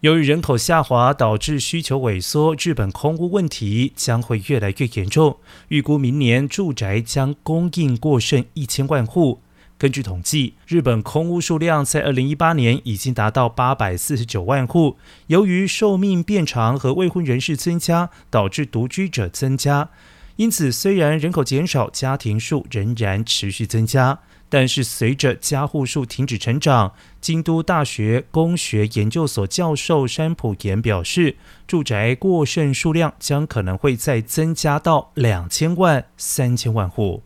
由于人口下滑导致需求萎缩，日本空屋问题将会越来越严重。预估明年住宅将供应过剩一千万户。根据统计，日本空屋数量在二零一八年已经达到八百四十九万户。由于寿命变长和未婚人士增加，导致独居者增加。因此，虽然人口减少，家庭数仍然持续增加。但是，随着家户数停止成长，京都大学工学研究所教授山浦岩表示，住宅过剩数量将可能会再增加到两千万、三千万户。